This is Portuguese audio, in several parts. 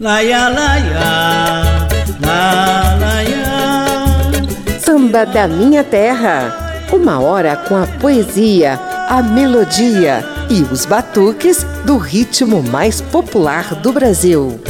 Laia, laia, la, laia. Samba da Minha Terra. Uma hora com a poesia, a melodia e os batuques do ritmo mais popular do Brasil.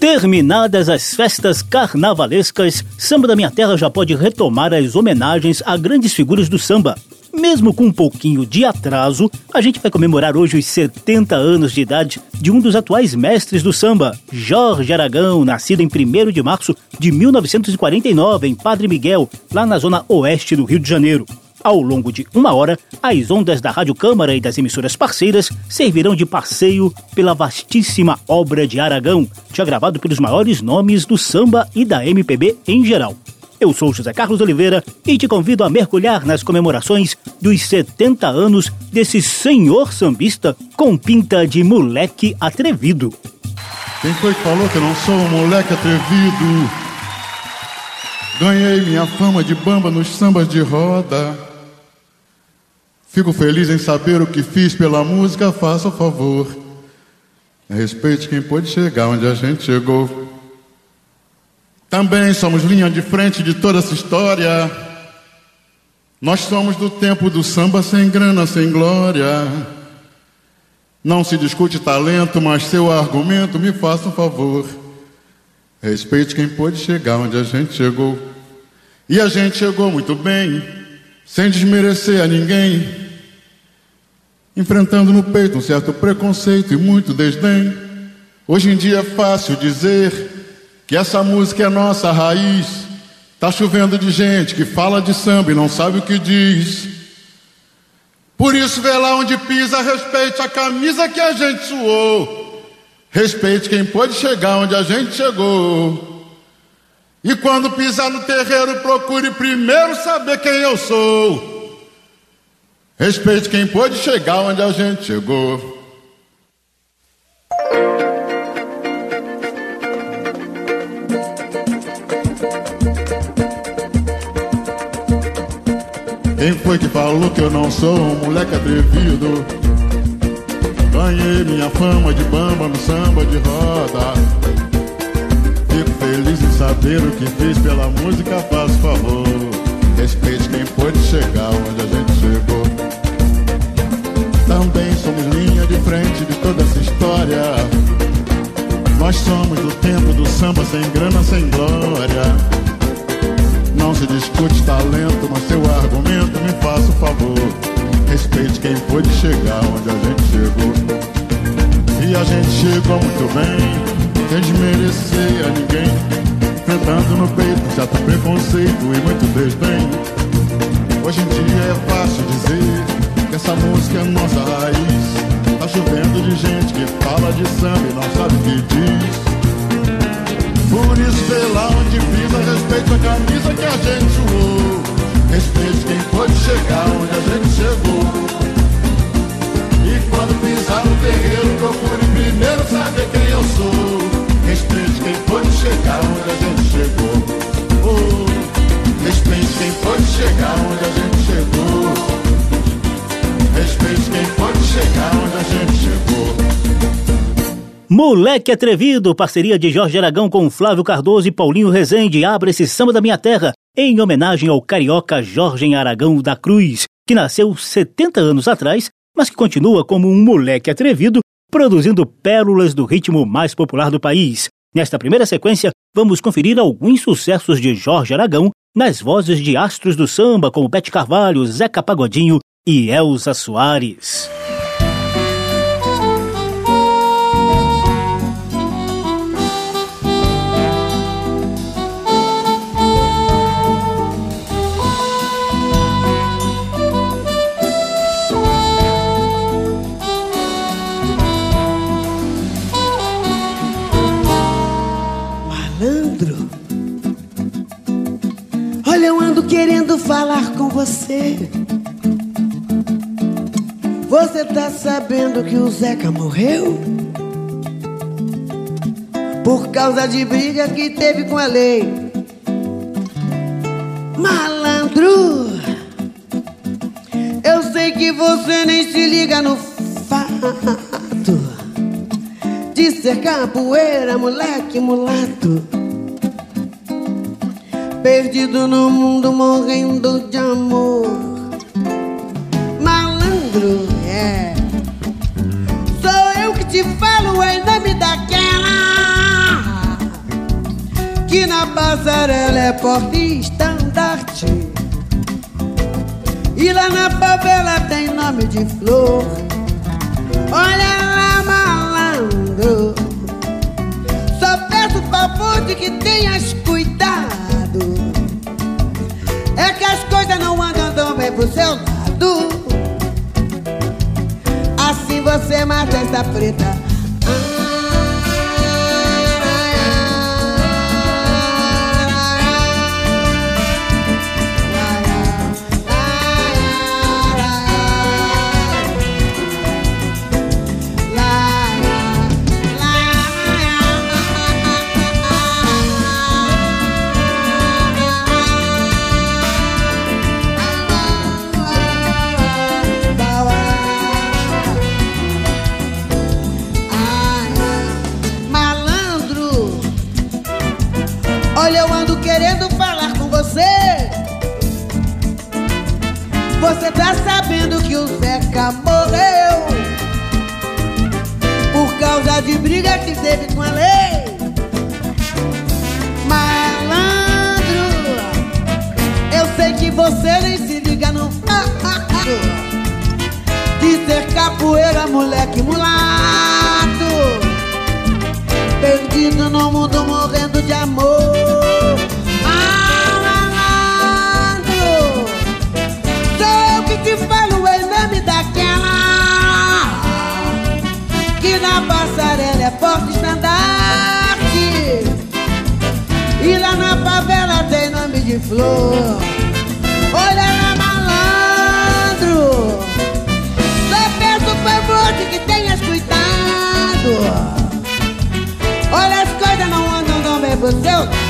Terminadas as festas carnavalescas, Samba da Minha Terra já pode retomar as homenagens a grandes figuras do samba. Mesmo com um pouquinho de atraso, a gente vai comemorar hoje os 70 anos de idade de um dos atuais mestres do samba, Jorge Aragão, nascido em 1 de março de 1949 em Padre Miguel, lá na zona oeste do Rio de Janeiro. Ao longo de uma hora, as ondas da Rádio Câmara e das emissoras parceiras servirão de passeio pela vastíssima obra de Aragão, já gravado pelos maiores nomes do samba e da MPB em geral. Eu sou José Carlos Oliveira e te convido a mergulhar nas comemorações dos 70 anos desse senhor sambista com pinta de moleque atrevido. Quem foi que falou que eu não sou um moleque atrevido? Ganhei minha fama de bamba nos sambas de roda. Fico feliz em saber o que fiz pela música, faça o favor. Respeite quem pôde chegar onde a gente chegou. Também somos linha de frente de toda essa história. Nós somos do tempo do samba sem grana, sem glória. Não se discute talento, mas seu argumento me faça um favor. Respeite quem pôde chegar onde a gente chegou. E a gente chegou muito bem, sem desmerecer a ninguém. Enfrentando no peito um certo preconceito e muito desdém. Hoje em dia é fácil dizer que essa música é nossa raiz. Tá chovendo de gente que fala de samba e não sabe o que diz. Por isso, vê lá onde pisa, respeite a camisa que a gente suou. Respeite quem pôde chegar onde a gente chegou. E quando pisar no terreiro, procure primeiro saber quem eu sou. Respeite quem pôde chegar onde a gente chegou. Quem foi que falou que eu não sou um moleque atrevido? Ganhei minha fama de bamba no samba de roda. Fico feliz em saber o que fiz pela música, faz favor. Respeite quem pôde chegar onde a gente chegou. Também somos linha de frente de toda essa história. Nós somos do tempo do samba sem grana, sem glória. Não se discute talento, mas seu argumento me faça o favor. Respeite quem pôde chegar onde a gente chegou. E a gente chegou muito bem, sem desmerecer a ninguém. Enfrentando no peito certo preconceito e muito desdém. Hoje em dia é fácil dizer que essa música é nossa raiz. Tá chovendo de gente que fala de samba e não sabe o que diz. Por lá onde pisa, respeita a camisa que a gente suou. Respeite quem pôde chegar onde a gente chegou. E quando pisar no terreiro, procure primeiro saber quem eu sou. Respeite quem Moleque Atrevido, parceria de Jorge Aragão com Flávio Cardoso e Paulinho Rezende, abre esse samba da minha terra em homenagem ao carioca Jorge Aragão da Cruz, que nasceu 70 anos atrás, mas que continua como um moleque atrevido, produzindo pérolas do ritmo mais popular do país. Nesta primeira sequência, vamos conferir alguns sucessos de Jorge Aragão nas vozes de astros do samba como Bete Carvalho, Zeca Pagodinho e Elza Soares. Querendo falar com você. Você tá sabendo que o Zeca morreu? Por causa de briga que teve com a lei. Malandro, sei que você nem se liga no fato de ser capoeira, moleque mulato. Perdido no mundo, morrendo de amor. Malandro, é. Sou eu que te falo em nome daquela que na passarela é porta estandarte. E lá na favela tem nome de flor. Olha coisas não andam tão bem pro seu lado. Assim você mata essa preta. Você tá sabendo que o Zeca morreu por causa de briga que teve com a lei. Malandro, eu sei que você nem se liga fato de ser capoeira, moleque mulato. Perdido no mundo, morrendo de amor. Te falo em nome daquela que na passarela é porta estandarte. E lá na favela tem nome de flor. Olha lá, malandro, só peço favor de que tenhas cuidado. Olha, as coisas não andam tão bem pro seu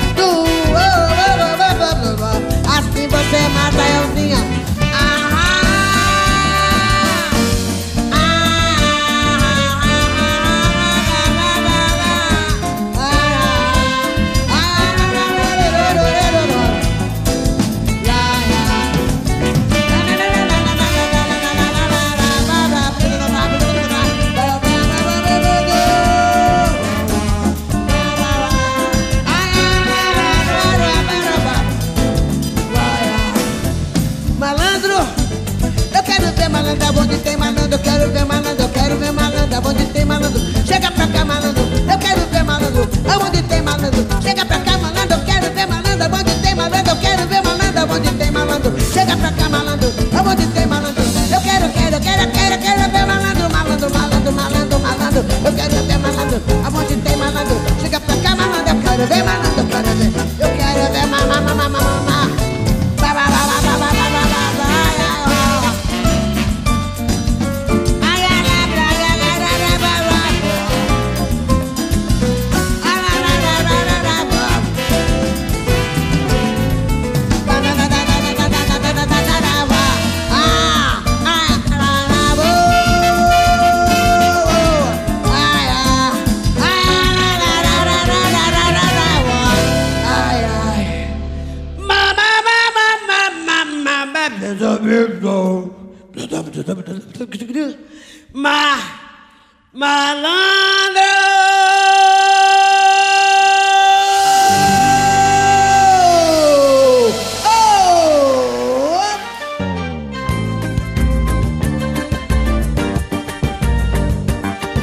malandro!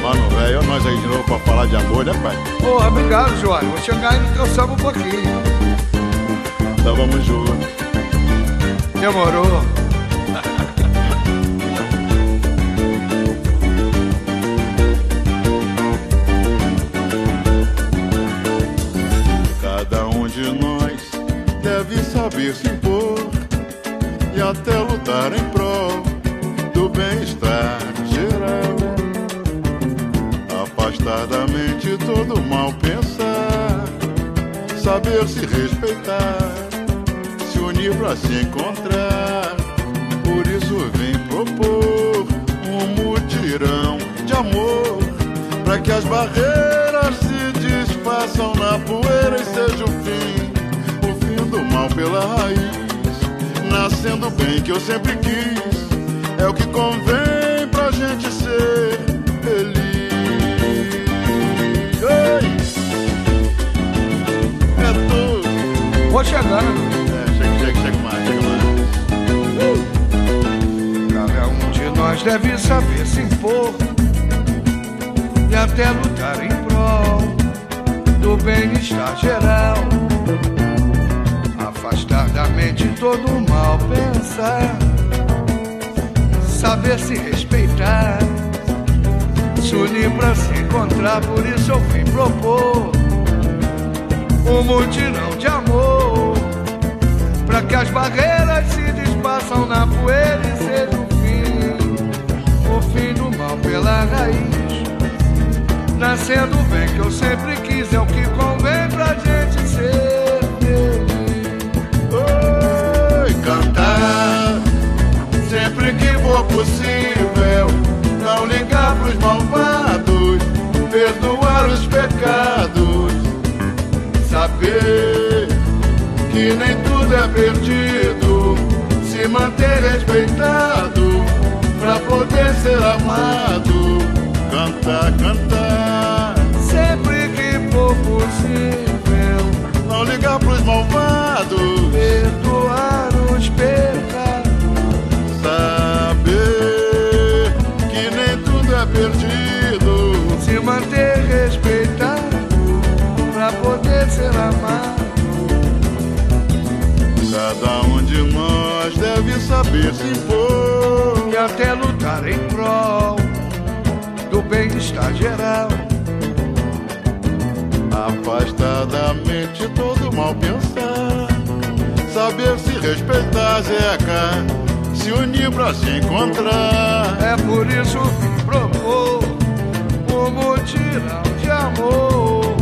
Mano, velho, nós aí de novo pra falar de amor, né, pai? Porra, obrigado, João. Vou chegar e teu samba um pouquinho. Então vamos juntos. Demorou. saber se impor e até lutar em prol do bem-estar geral. Afastadamente todo mal pensar, saber se respeitar, se unir para se encontrar. Por isso vem propor um mutirão de amor para que as barreiras se desfaçam na poeira e sejam raiz. Nascendo bem que eu sempre quis, é o que convém pra gente ser feliz. Ei! É tudo. Vou chegando. É, chega, chega, chega mais, chega mais. Cada um de nós deve saber se impor e até lutar em prol do bem-estar geral. Mente todo o mal pensar, saber se respeitar, se unir pra se encontrar. Por isso eu vim propor um mutirão de amor. Pra que as barreiras se desfaçam na poeira e seja o fim, o fim do mal pela raiz. Nascendo bem que eu sempre quis, é o que convém que for possível. Não ligar pros malvados, perdoar os pecados. Saber que nem tudo é perdido. Se manter respeitado pra poder ser amado. Cantar, cantar. Sempre que for possível, Não ligar pros malvados. Perdido. Se manter respeitado pra poder ser amado. Cada um de nós deve saber se impor. e até lutar em prol do bem-estar geral. Afastadamente todo mal pensar. Saber se respeitar, Zeca. Se unir pra se encontrar. É por isso um mutirão de amor,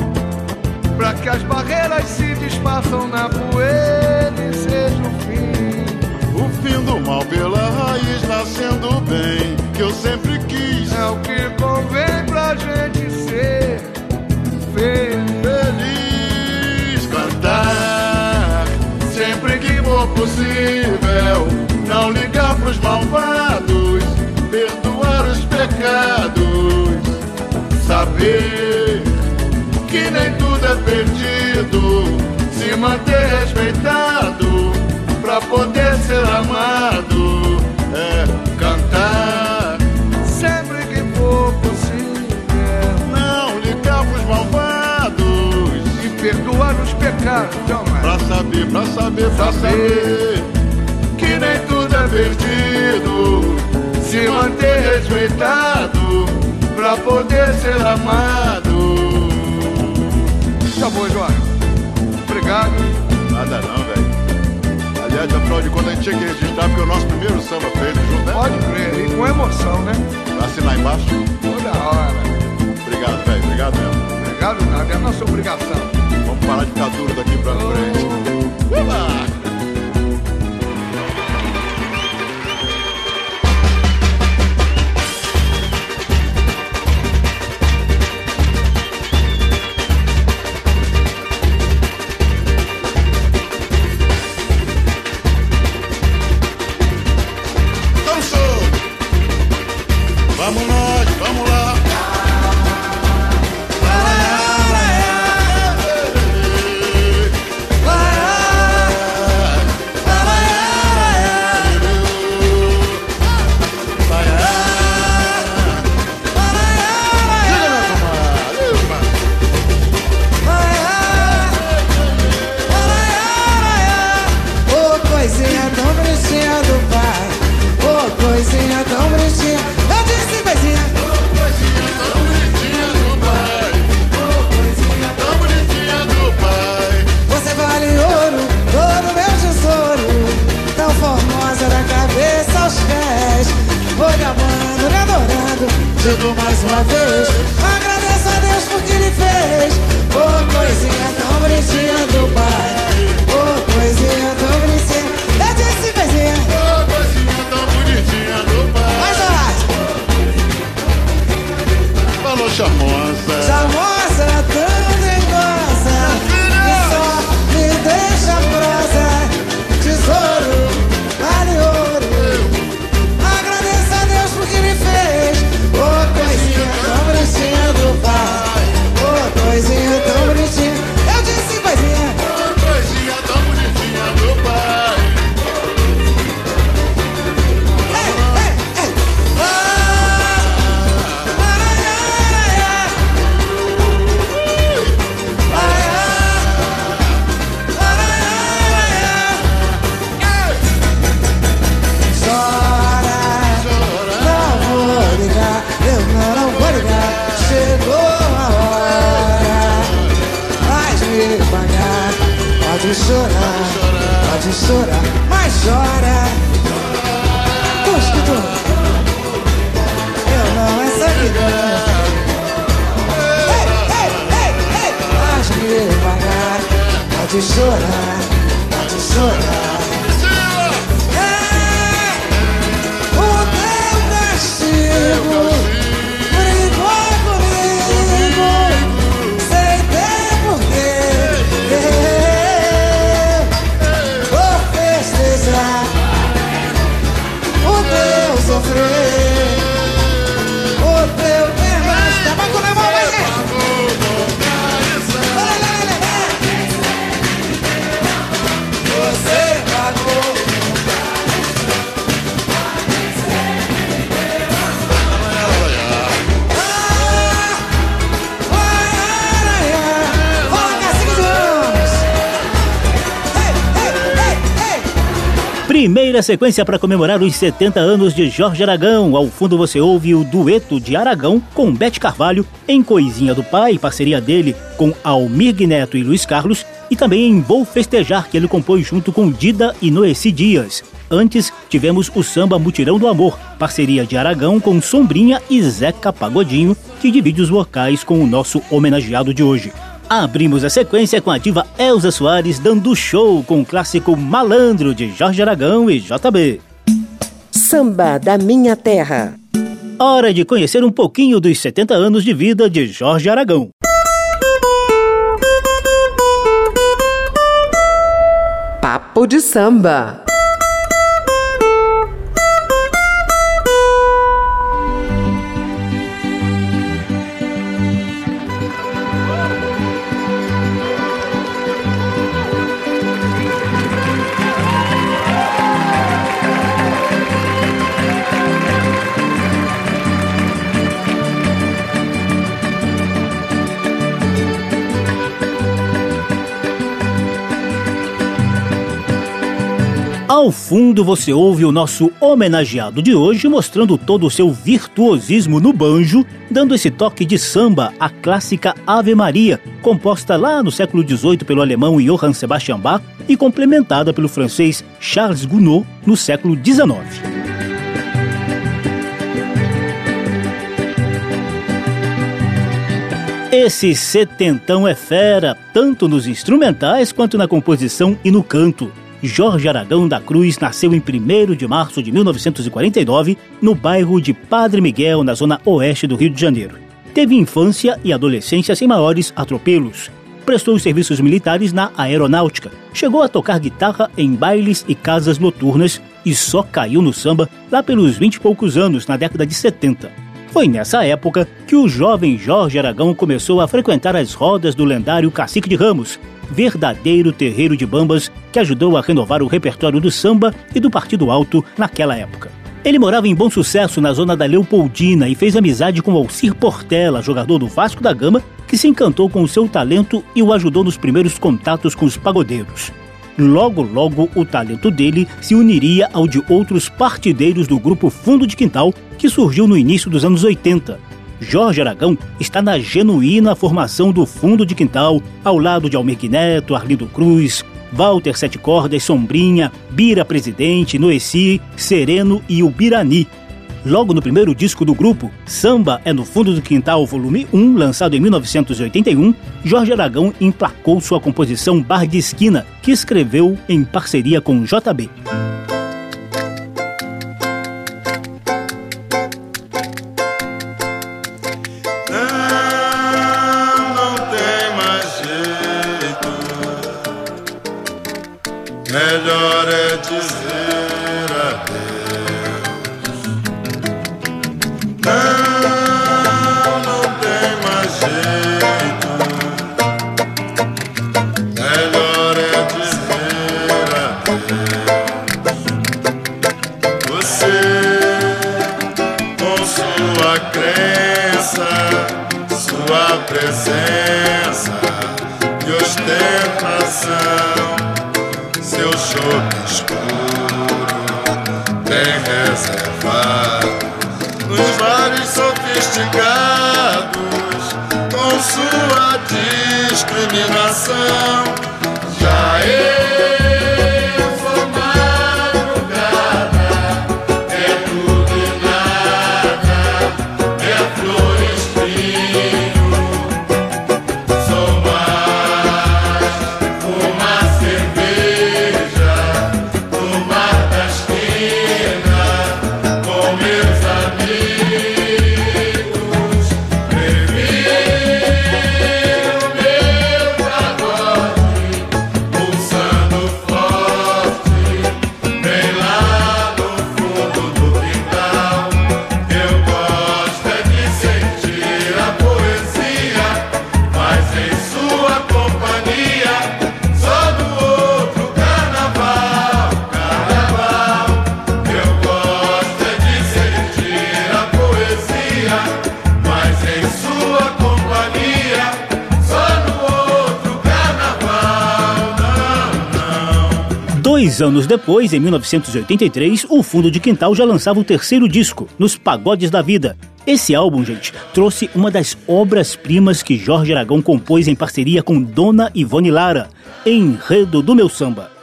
pra que as barreiras se desfaçam na poeira e seja o fim. O fim do mal pela raiz, nascendo bem. Que eu sempre quis. É o que convém pra gente ser feliz. feliz cantar sempre que for possível não ligar pros malvados perdoar os pecados saber que nem tudo é perdido. Se manter respeitado pra poder ser amado. É cantar Sempre que for possível. Não ligar pros malvados. E perdoar os pecados, jamais. Pra saber, pra saber, pra saber Que nem tudo é perdido. Se manter respeitado Pra poder ser amado Tá bom, João. Obrigado. Nada não, velho Aliás, afinal de contas, a gente tinha que registrar Porque o nosso primeiro samba feito junto, né? Pode crer, e com emoção, né? Assinar embaixo Toda hora. Obrigado, velho, obrigado mesmo Obrigado nada, é a nossa obrigação. Vamos parar de ficar duro daqui pra frente Uba! Dançou! Primeira sequência para comemorar os 70 anos de Jorge Aragão. Ao fundo você ouve o dueto de Aragão com Bete Carvalho em Coisinha do Pai, parceria dele com Almir Neto e Luiz Carlos, e também em Vou Festejar, que ele compôs junto com Dida e Noeci Dias. Antes, tivemos o samba Mutirão do Amor, parceria de Aragão com Sombrinha e Zeca Pagodinho, que divide os vocais com o nosso homenageado de hoje. Abrimos a sequência com a diva Elza Soares dando show com o clássico Malandro de Jorge Aragão e JB. Samba da Minha Terra. Hora de conhecer um pouquinho dos 70 anos de vida de Jorge Aragão. Papo de samba. Ao fundo você ouve o nosso homenageado de hoje mostrando todo o seu virtuosismo no banjo, dando esse toque de samba à clássica Ave Maria, composta lá no século XVIII pelo alemão Johann Sebastian Bach e complementada pelo francês Charles Gounod no século XIX. Esse setentão é fera, tanto nos instrumentais quanto na composição e no canto. Jorge Aragão da Cruz nasceu em 1 de março de 1949 no bairro de Padre Miguel, na zona oeste do Rio de Janeiro. Teve infância e adolescência sem maiores atropelos. Prestou os serviços militares na aeronáutica. Chegou a tocar guitarra em bailes e casas noturnas e só caiu no samba lá pelos vinte e poucos anos, na década de 70. Foi nessa época que o jovem Jorge Aragão começou a frequentar as rodas do lendário Cacique de Ramos, verdadeiro terreiro de bambas que ajudou a renovar o repertório do samba e do Partido Alto naquela época. Ele morava em Bom Sucesso, na zona da Leopoldina, e fez amizade com Alcir Portela, jogador do Vasco da Gama, que se encantou com o seu talento e o ajudou nos primeiros contatos com os pagodeiros. Logo, logo, o talento dele se uniria ao de outros partideiros do grupo Fundo de Quintal, que surgiu no início dos anos 80. Jorge Aragão está na genuína formação do Fundo de Quintal, ao lado de Almir Neto, Arlindo Cruz, Walter Sete Cordas, Sombrinha, Bira Presidente, Noeci, Sereno e o Birani. Logo no primeiro disco do grupo, Samba é no Fundo do Quintal, volume 1, lançado em 1981, Jorge Aragão emplacou sua composição Bar de Esquina, que escreveu em parceria com JB. Com Anos depois, em 1983, o Fundo de Quintal já lançava o terceiro disco, Nos Pagodes da Vida. Esse álbum, gente, trouxe uma das obras-primas que Jorge Aragão compôs em parceria com Dona Ivone Lara, Enredo do Meu Samba.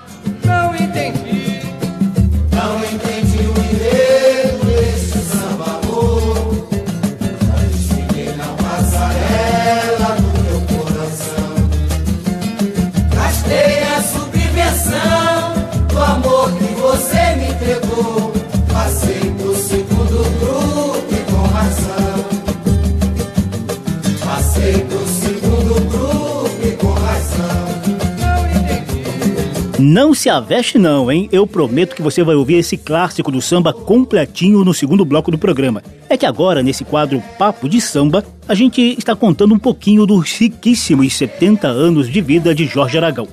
Não se aveste não, hein? Eu prometo que você vai ouvir esse clássico do samba completinho no segundo bloco do programa. É que agora, nesse quadro Papo de Samba, a gente está contando um pouquinho dos riquíssimos 70 anos de vida de Jorge Aragão.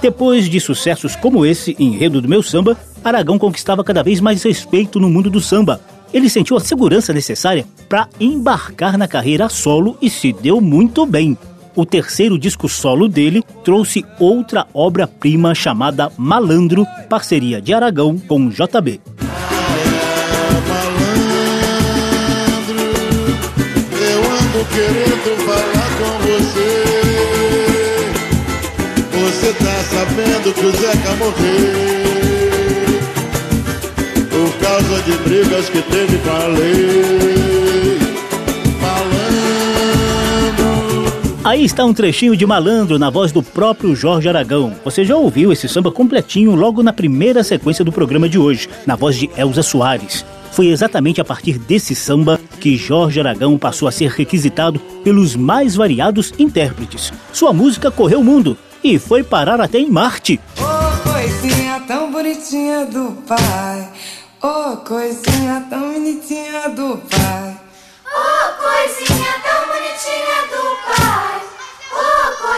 Depois de sucessos como esse, Enredo do Meu Samba, Aragão conquistava cada vez mais respeito no mundo do samba. Ele sentiu a segurança necessária para embarcar na carreira solo e se deu muito bem o terceiro disco solo dele trouxe outra obra-prima chamada Malandro, parceria de Aragão com JB. querendo falar com você. Você tá sabendo que o Zeca morreu por causa de brigas que teve com a lei. Aí está um trechinho de malandro na voz do próprio Jorge Aragão. Você já ouviu esse samba completinho logo na primeira sequência do programa de hoje, na voz de Elza Soares. Foi exatamente a partir desse samba que Jorge Aragão passou a ser requisitado pelos mais variados intérpretes. Sua música correu o mundo e foi parar até em Marte. Oh, coisinha tão bonitinha do pai. Oh, coisinha tão bonitinha do pai. Oh, coisinha tão bonitinha do pai.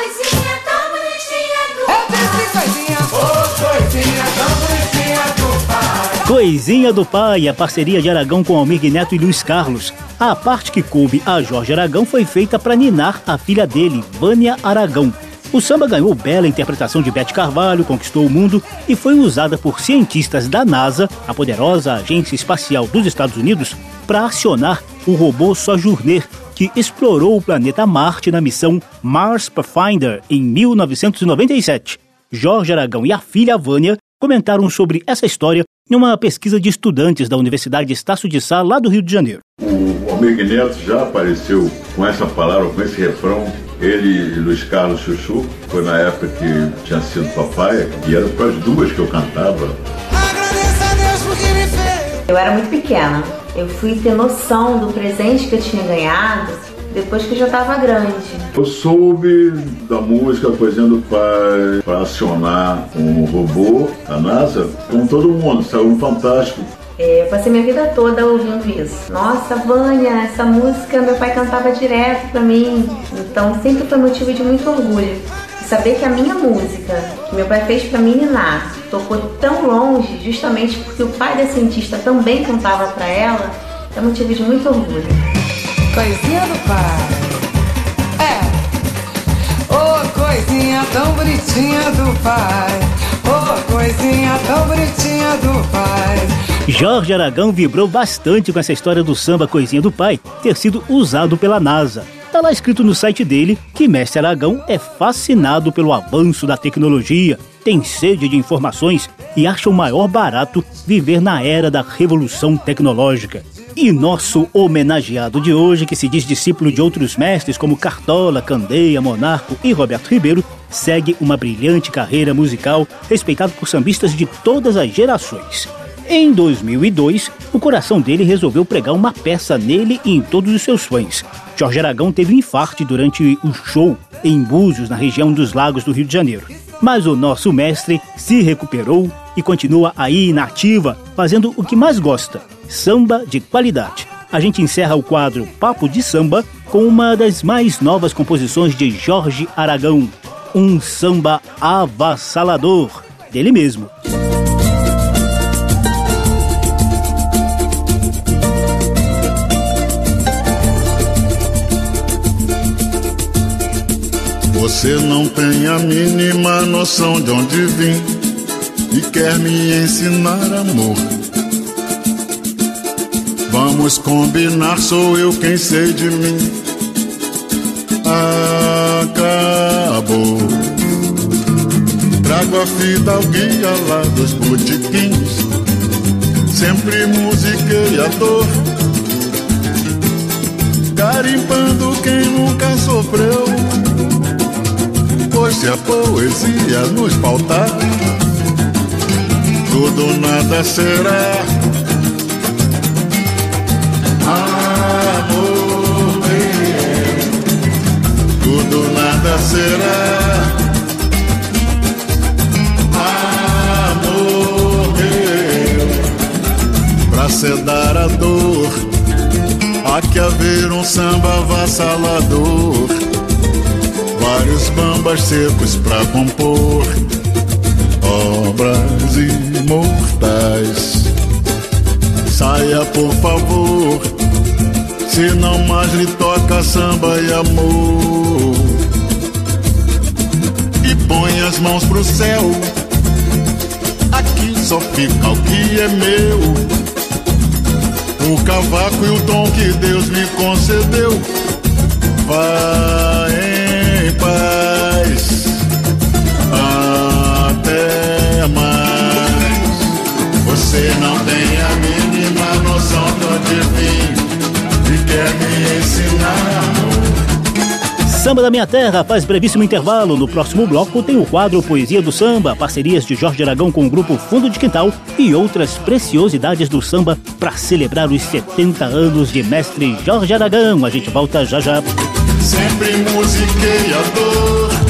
Oh, coisinha tão bonitinha do Eu disse coisinha, oh, coisinha tão bonitinha do pai. Coisinha do Pai, a parceria de Aragão com Almir Neto e Luiz Carlos. A parte que coube a Jorge Aragão foi feita para ninar a filha dele, Vânia Aragão. O samba ganhou bela interpretação de Beth Carvalho, conquistou o mundo e foi usada por cientistas da NASA, a poderosa agência espacial dos Estados Unidos, para acionar o robô Sojourner, que explorou o planeta Marte na missão Mars Pathfinder em 1997. Jorge Aragão e a filha Vânia comentaram sobre essa história em uma pesquisa de estudantes da Universidade Estácio de Sá, lá do Rio de Janeiro. O Almir Neto já apareceu com essa palavra, com esse refrão. Ele e Luiz Carlos Chuchu, foi na época que tinha sido papai, e eram para as duas que eu cantava. Agradeça a Deus porque me fez. Eu era muito pequena. Eu fui ter noção do presente que eu tinha ganhado depois que eu já estava grande. Eu soube da música Coisinha do Pai para acionar um robô da NASA com todo mundo, saiu um fantástico. É, eu passei minha vida toda ouvindo isso. Nossa, Vânia, essa música meu pai cantava direto pra mim. Então sempre foi motivo de muito orgulho. E saber que a minha música, que meu pai fez pra ninar, tocou tão longe, justamente porque o pai da cientista também cantava pra ela, é motivo de muito orgulho. Coisinha do pai. É. Oh, coisinha tão bonitinha do pai. Oh, coisinha tão bonitinha do pai. Jorge Aragão vibrou bastante com essa história do samba Coisinha do Pai ter sido usado pela NASA. Tá lá escrito no site dele que Mestre Aragão é fascinado pelo avanço da tecnologia, tem sede de informações e acha o maior barato viver na era da revolução tecnológica. E nosso homenageado de hoje, que se diz discípulo de outros mestres como Cartola, Candeia, Monarco e Roberto Ribeiro, segue uma brilhante carreira musical respeitado por sambistas de todas as gerações. Em 2002, o coração dele resolveu pregar uma peça nele e em todos os seus fãs. Jorge Aragão teve um infarte durante o show em Búzios, na região dos Lagos do Rio de Janeiro. Mas o nosso mestre se recuperou e continua aí na ativa, fazendo o que mais gosta: samba de qualidade. A gente encerra o quadro Papo de Samba com uma das mais novas composições de Jorge Aragão, um samba avassalador dele mesmo. Você não tem a mínima noção de onde vim. e quer me ensinar amor. Vamos combinar, sou eu quem sei de mim. Acabou. Trago a fita ao guia lá dos botiquins. Sempre musiquei a dor. Garimpando quem nunca sofreu. Pois se a poesia nos faltar, tudo nada será. Amor tudo nada será. Amor pra sedar a dor, há que haver um samba avassalador. Vários bambas secos pra compor obras imortais. Saia, por favor, se não mais lhe toca samba e amor. E põe as mãos pro céu, aqui só fica o que é meu. O cavaco e o dom que Deus me concedeu. Vai Você não tem a mínima noção do divino e quer me ensinar. Samba da Minha Terra faz brevíssimo intervalo. No próximo bloco tem o quadro Poesia do Samba, parcerias de Jorge Aragão com o grupo Fundo de Quintal e outras preciosidades do samba para celebrar os 70 anos de mestre Jorge Aragão. A gente volta já já. Sempre musiquei a dor.